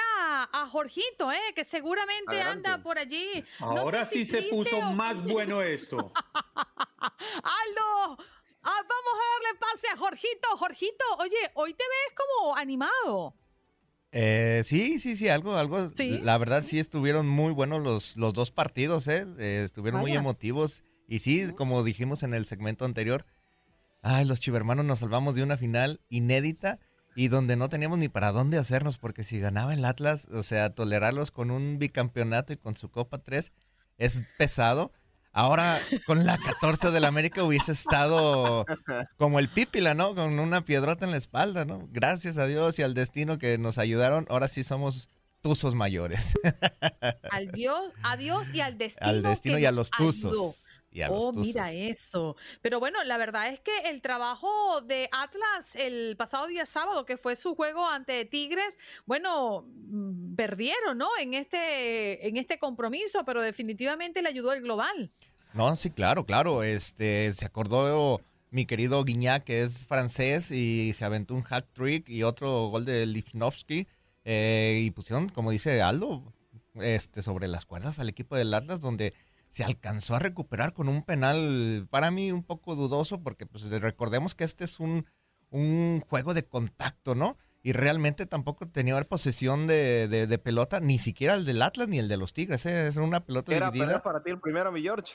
a, Jorgito, eh, que seguramente anda por allí. Ahora sí se puso más bueno esto. Aldo, Ah, vamos a darle pase a Jorgito. Jorgito, oye, hoy te ves como animado. Eh, sí, sí, sí, algo, algo. La verdad sí estuvieron muy buenos los, los dos partidos, ¿eh? eh estuvieron muy emotivos. Y sí, como dijimos en el segmento anterior, ay, los chivermanos nos salvamos de una final inédita y donde no teníamos ni para dónde hacernos, porque si ganaba el Atlas, o sea, tolerarlos con un bicampeonato y con su Copa 3 es pesado. Ahora, con la 14 del América hubiese estado como el Pípila, ¿no? Con una piedrota en la espalda, ¿no? Gracias a Dios y al destino que nos ayudaron, ahora sí somos tuzos mayores. Al Dios, a Dios y al destino. Al destino y a los tuzos oh, mira eso. Pero bueno, la verdad es que el trabajo de Atlas el pasado día sábado, que fue su juego ante Tigres, bueno, mm, perdieron, ¿no? En este, en este compromiso, pero definitivamente le ayudó el global. No, sí, claro, claro. Este, se acordó mi querido Guiñac, que es francés, y se aventó un hack trick y otro gol de Lichnowsky. Eh, y pusieron, como dice Aldo, este, sobre las cuerdas al equipo del Atlas, donde se alcanzó a recuperar con un penal para mí un poco dudoso, porque pues, recordemos que este es un, un juego de contacto, ¿no? Y realmente tampoco tenía posesión de, de, pelota, ni siquiera el del Atlas ni el de los Tigres, ¿eh? es una pelota Era dividida. para ti el primero, mi George.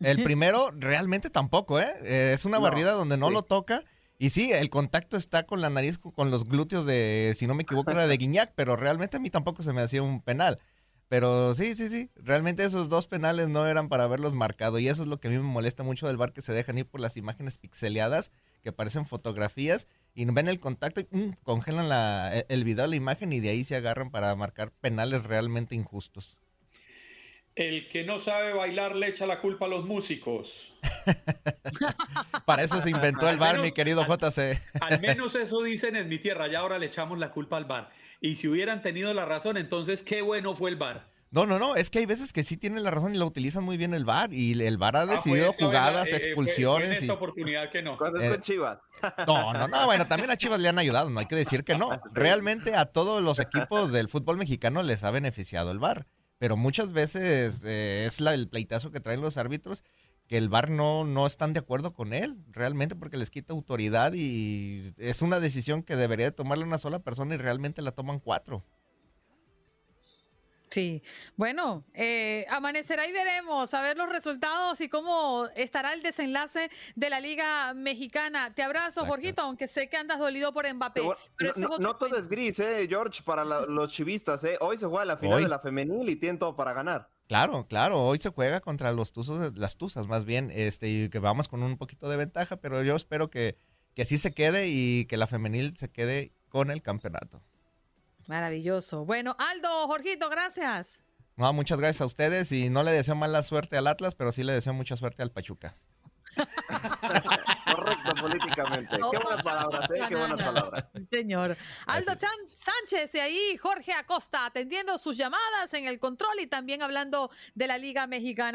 El primero realmente tampoco, ¿eh? ¿eh? es una barrida donde no lo toca. Y sí, el contacto está con la nariz, con los glúteos de, si no me equivoco, era de Guiñac, pero realmente a mí tampoco se me hacía un penal. Pero sí, sí, sí. Realmente esos dos penales no eran para haberlos marcado. Y eso es lo que a mí me molesta mucho del bar, que se dejan ir por las imágenes pixeleadas, que parecen fotografías, y ven el contacto y mm, congelan la, e, el video, la imagen, y de ahí se agarran para marcar penales realmente injustos. El que no sabe bailar le echa la culpa a los músicos. Para eso se inventó el bar, mi querido JC. al menos eso dicen en mi tierra, ya ahora le echamos la culpa al bar. Y si hubieran tenido la razón, entonces qué bueno fue el bar. No, no, no, es que hay veces que sí tienen la razón y la utilizan muy bien el VAR y el VAR ha ah, decidido jugadas, eh, expulsiones. en esta oportunidad que no. es con Chivas? No, no, no, bueno, también a Chivas le han ayudado, no hay que decir que no. Realmente a todos los equipos del fútbol mexicano les ha beneficiado el VAR, pero muchas veces eh, es la, el pleitazo que traen los árbitros que el VAR no, no están de acuerdo con él, realmente porque les quita autoridad y es una decisión que debería tomarla una sola persona y realmente la toman cuatro. Sí, bueno, eh, amanecerá y veremos a ver los resultados y cómo estará el desenlace de la Liga Mexicana. Te abrazo, Jorgito, aunque sé que andas dolido por Mbappé. no, todo es gris, eh, George, para los chivistas. Eh. Hoy se juega la final de la femenil y tienen todo para ganar. Claro, claro, hoy se juega contra los tuzos, las tuzas más bien, este, y que vamos con un poquito de ventaja, pero yo espero que, que así se quede y que la femenil se quede con el campeonato. Maravilloso. Bueno, Aldo, Jorgito, gracias. No, muchas gracias a ustedes y no le deseo mala suerte al Atlas, pero sí le deseo mucha suerte al Pachuca. Correcto políticamente. Qué buenas palabras, ¿eh? Qué buenas palabras. Señor. Aldo Chan Sánchez y ahí Jorge Acosta atendiendo sus llamadas en el control y también hablando de la Liga Mexicana.